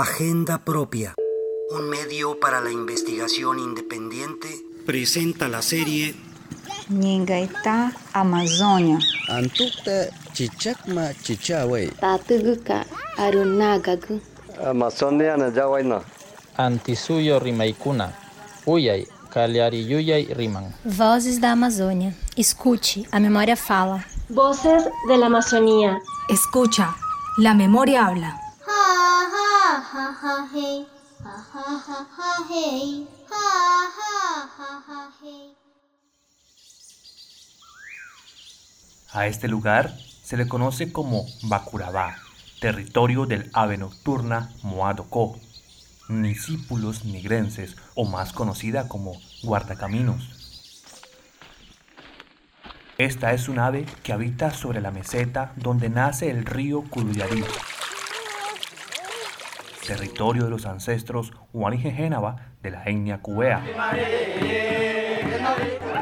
Agenda Propia, un medio para la investigación independiente, presenta la serie Ningaita Amazonia. Antukta chichakma chichawe. Tatuguka arunagagu. Amazonia na yawaina. Antisuyo rimaikuna. Uyay, Yuyay riman. Vozes da Amazônia. Escute, a memória fala. Voces de la Amazonía. Escucha, la memoria habla. A este lugar se le conoce como Bacurabá, territorio del ave nocturna Moadocó, Nisípulos nigrenses o más conocida como guardacaminos. Esta es un ave que habita sobre la meseta donde nace el río Culuyarí, territorio de los ancestros Huanijejenaba de la etnia cubea,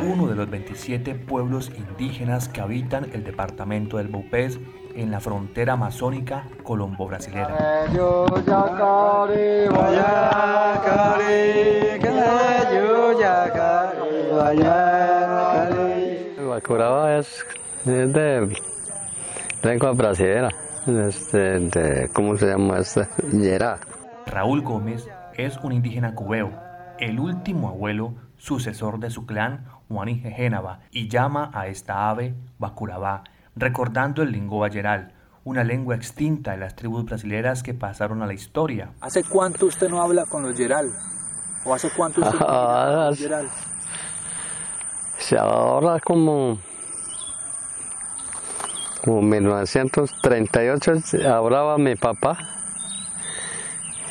uno de los 27 pueblos indígenas que habitan el departamento del Baupés en la frontera amazónica colombo-brasilera. Bacuraba es de lengua brasilera, este, de, ¿cómo se llama esta? Yera. Raúl Gómez es un indígena cubeo, el último abuelo sucesor de su clan Juaní Génava, y llama a esta ave Bacurabá, recordando el lingua yeral, una lengua extinta de las tribus brasileras que pasaron a la historia. ¿Hace cuánto usted no habla con los yeral? ¿O hace cuánto usted no habla con los yeral? Se ahora como como 1938 hablaba mi papá.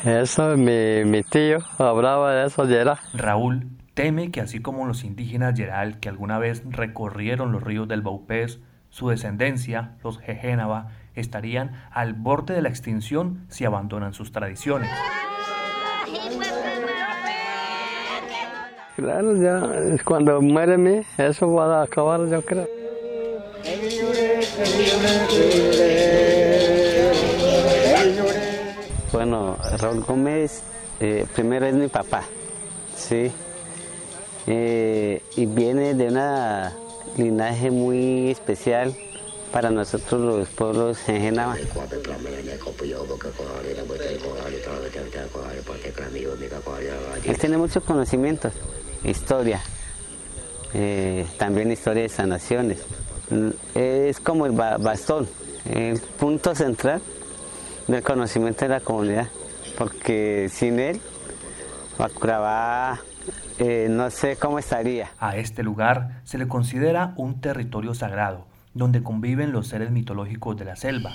Eso, mi, mi tío hablaba de eso. Raúl teme que así como los indígenas Yeral que alguna vez recorrieron los ríos del Baupés, su descendencia, los Jejénaba, estarían al borde de la extinción si abandonan sus tradiciones. Claro, ya cuando muere mí, eso va a acabar, yo creo. Bueno, Raúl Gómez eh, primero es mi papá, sí, eh, y viene de una linaje muy especial para nosotros los pueblos en Genava. Él tiene muchos conocimientos, historia, eh, también historia de sanaciones. Es como el bastón, el punto central del conocimiento de la comunidad, porque sin él, Bacurabá eh, no sé cómo estaría. A este lugar se le considera un territorio sagrado, donde conviven los seres mitológicos de la selva.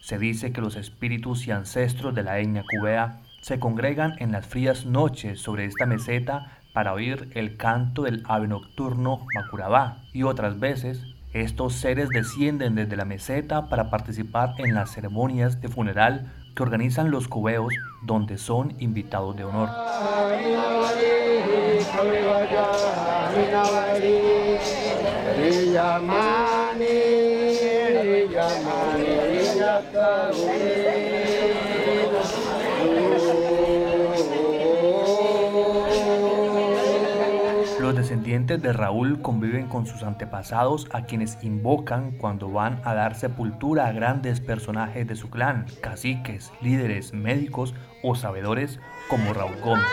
Se dice que los espíritus y ancestros de la etnia cubea se congregan en las frías noches sobre esta meseta para oír el canto del ave nocturno Macurabá y otras veces estos seres descienden desde la meseta para participar en las ceremonias de funeral que organizan los cubeos donde son invitados de honor. Descendientes de Raúl conviven con sus antepasados a quienes invocan cuando van a dar sepultura a grandes personajes de su clan, caciques, líderes, médicos o sabedores como Raúl Gómez.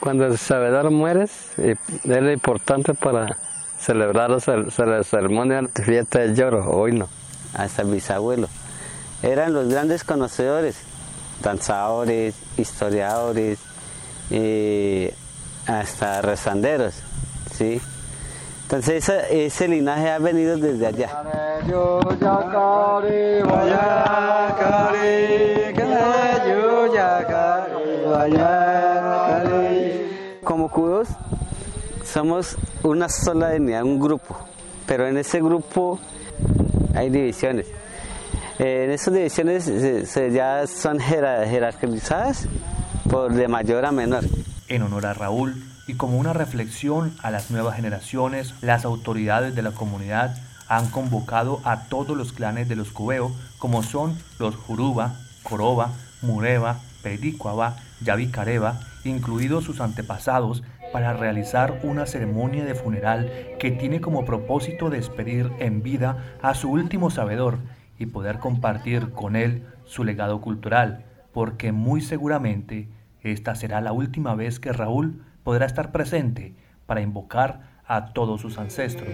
Cuando el sabedor muere, es importante para celebrar la ceremonia de fiesta del lloro, hoy no. Hasta el bisabuelo. Eran los grandes conocedores, danzadores, historiadores, eh, hasta rezanderos, ¿sí? Entonces ese linaje ha venido desde allá. Como cubos somos una sola etnia, un grupo, pero en ese grupo hay divisiones. en esas divisiones ya son jerarquizadas por de mayor a menor. En honor a Raúl y como una reflexión a las nuevas generaciones, las autoridades de la comunidad han convocado a todos los clanes de los Cubeo, como son los Juruba, Coroba, Mureba, Pedicuaba, Yavicareba, incluidos sus antepasados, para realizar una ceremonia de funeral que tiene como propósito despedir en vida a su último sabedor y poder compartir con él su legado cultural, porque muy seguramente esta será la última vez que Raúl podrá estar presente para invocar a todos sus ancestros.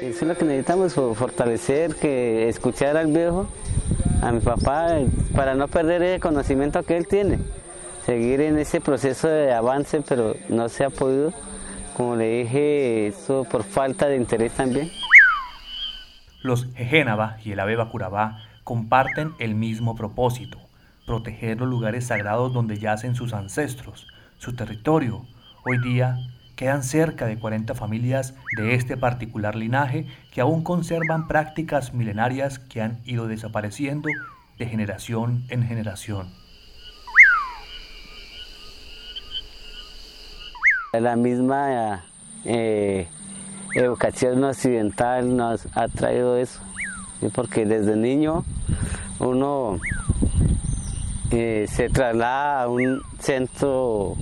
Eso es lo que necesitamos, fortalecer, que escuchar al viejo, a mi papá, para no perder el conocimiento que él tiene. Seguir en ese proceso de avance, pero no se ha podido, como le dije, eso por falta de interés también. Los Ejénaba y el Abeba Curabá comparten el mismo propósito, proteger los lugares sagrados donde yacen sus ancestros, su territorio. Hoy día quedan cerca de 40 familias de este particular linaje que aún conservan prácticas milenarias que han ido desapareciendo de generación en generación. La misma eh, educación occidental nos ha traído eso, porque desde niño uno eh, se traslada a un centro,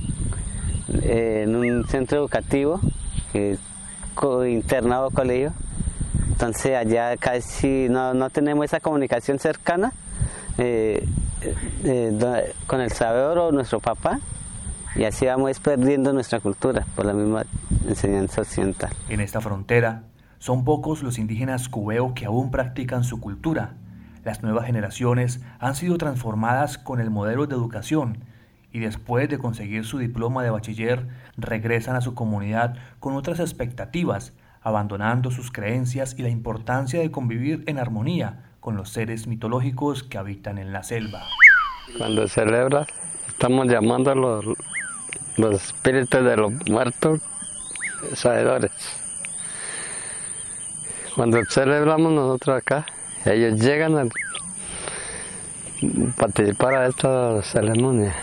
eh, en un centro educativo, internado colegio, entonces allá casi no, no tenemos esa comunicación cercana con el sabedor o nuestro papá, y así vamos perdiendo nuestra cultura por la misma enseñanza occidental. En esta frontera son pocos los indígenas cubeo que aún practican su cultura. Las nuevas generaciones han sido transformadas con el modelo de educación y después de conseguir su diploma de bachiller regresan a su comunidad con otras expectativas, abandonando sus creencias y la importancia de convivir en armonía con los seres mitológicos que habitan en la selva. Cuando celebra, estamos llamando a los, los espíritus de los muertos sabedores. Cuando celebramos nosotros acá, ellos llegan a participar a esta ceremonia.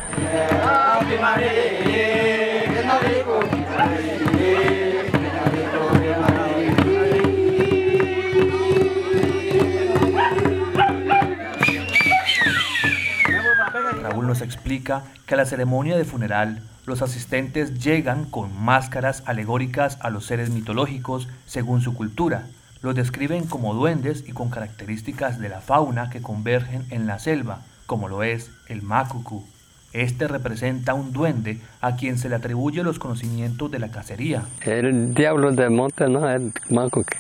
Raúl nos explica que a la ceremonia de funeral los asistentes llegan con máscaras alegóricas a los seres mitológicos según su cultura. Los describen como duendes y con características de la fauna que convergen en la selva, como lo es el macucu. Este representa un duende a quien se le atribuye los conocimientos de la cacería. El diablo del monte, ¿no? El macucu.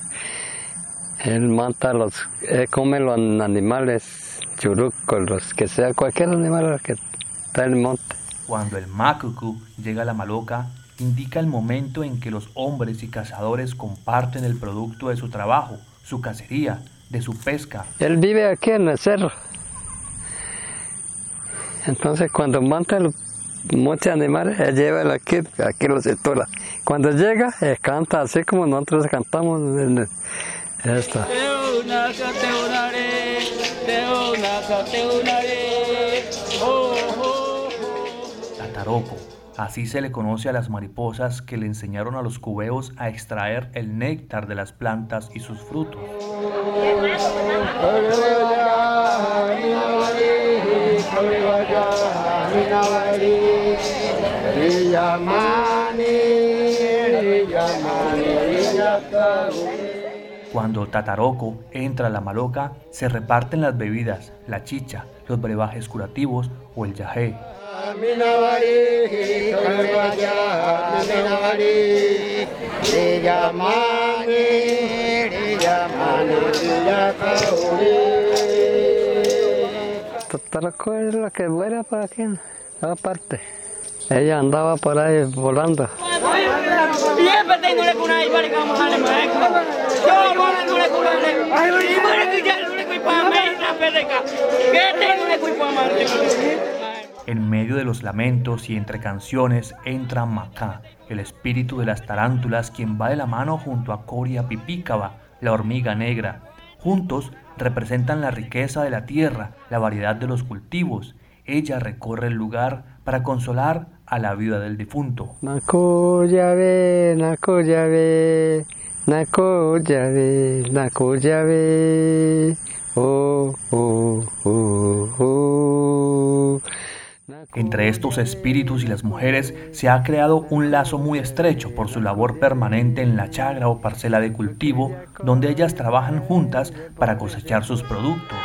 Él mata los, él come los animales, churucos, los que sea, cualquier animal que está en el monte. Cuando el macucu llega a la maloca, indica el momento en que los hombres y cazadores comparten el producto de su trabajo, su cacería, de su pesca. Él vive aquí en el cerro. Entonces cuando mata muchos animales, él lleva aquí, aquí los estola. Cuando llega, él canta así como nosotros cantamos en esta. Tataroco, así se le conoce a las mariposas que le enseñaron a los cubeos a extraer el néctar de las plantas y sus frutos. Cuando Tataroco entra a la maloca, se reparten las bebidas, la chicha, los brebajes curativos o el yajé. Tataroco es la que vuela para aquí, aparte. Ella andaba por ahí volando. En medio de los lamentos y entre canciones entra Macá, el espíritu de las tarántulas quien va de la mano junto a Coria Pipícaba, la hormiga negra. Juntos representan la riqueza de la tierra, la variedad de los cultivos. Ella recorre el lugar para consolar a la vida del difunto. Nakoyabe, Nakoyabe, Nakoyabe, Nakoyabe. Oh, oh, oh, oh. Entre estos espíritus y las mujeres se ha creado un lazo muy estrecho por su labor permanente en la chagra o parcela de cultivo, donde ellas trabajan juntas para cosechar sus productos.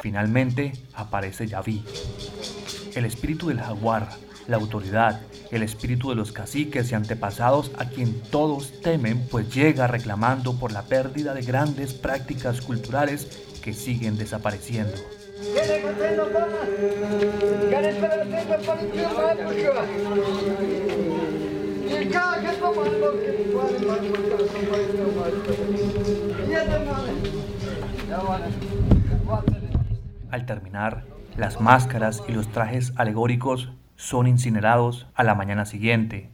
Finalmente aparece Yaví, el espíritu del jaguar, la autoridad, el espíritu de los caciques y antepasados a quien todos temen, pues llega reclamando por la pérdida de grandes prácticas culturales que siguen desapareciendo. Al terminar, las máscaras y los trajes alegóricos son incinerados a la mañana siguiente.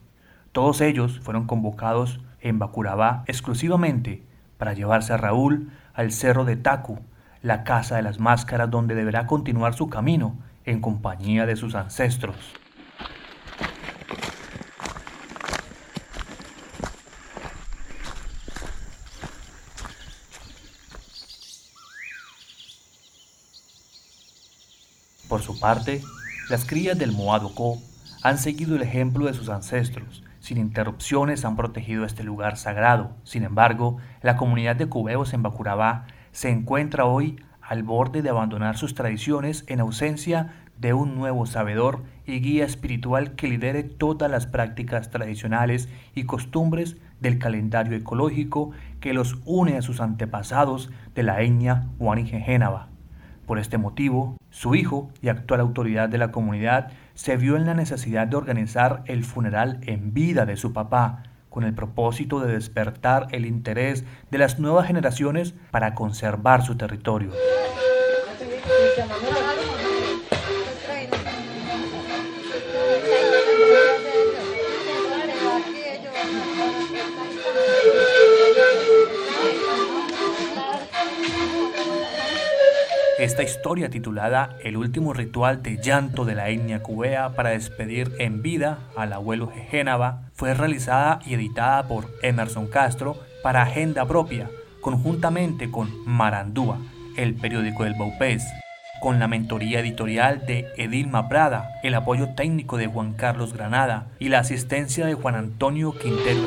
Todos ellos fueron convocados en Bacurabá exclusivamente para llevarse a Raúl al cerro de Tacu, la casa de las máscaras donde deberá continuar su camino en compañía de sus ancestros. Por su parte, las crías del Moadocó han seguido el ejemplo de sus ancestros. Sin interrupciones han protegido este lugar sagrado. Sin embargo, la comunidad de cubeos en Bacurabá se encuentra hoy al borde de abandonar sus tradiciones en ausencia de un nuevo sabedor y guía espiritual que lidere todas las prácticas tradicionales y costumbres del calendario ecológico que los une a sus antepasados de la etnia Génava. Por este motivo, su hijo y actual autoridad de la comunidad se vio en la necesidad de organizar el funeral en vida de su papá, con el propósito de despertar el interés de las nuevas generaciones para conservar su territorio. Esta historia titulada El último ritual de llanto de la etnia cubea para despedir en vida al abuelo Génava fue realizada y editada por Emerson Castro para Agenda Propia, conjuntamente con Marandúa, el periódico del Baupés, con la mentoría editorial de Edilma Prada, el apoyo técnico de Juan Carlos Granada y la asistencia de Juan Antonio Quintero.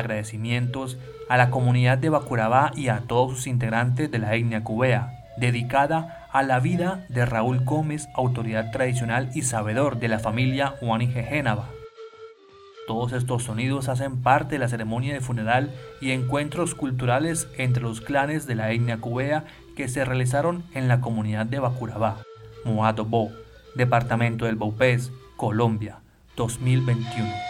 Agradecimientos a la comunidad de Bacurabá y a todos sus integrantes de la etnia cubea, dedicada a la vida de Raúl Gómez, autoridad tradicional y sabedor de la familia Juanije Génava. Todos estos sonidos hacen parte de la ceremonia de funeral y encuentros culturales entre los clanes de la etnia cubea que se realizaron en la comunidad de Bacurabá, Moado Bo, departamento del Baupés, Colombia, 2021.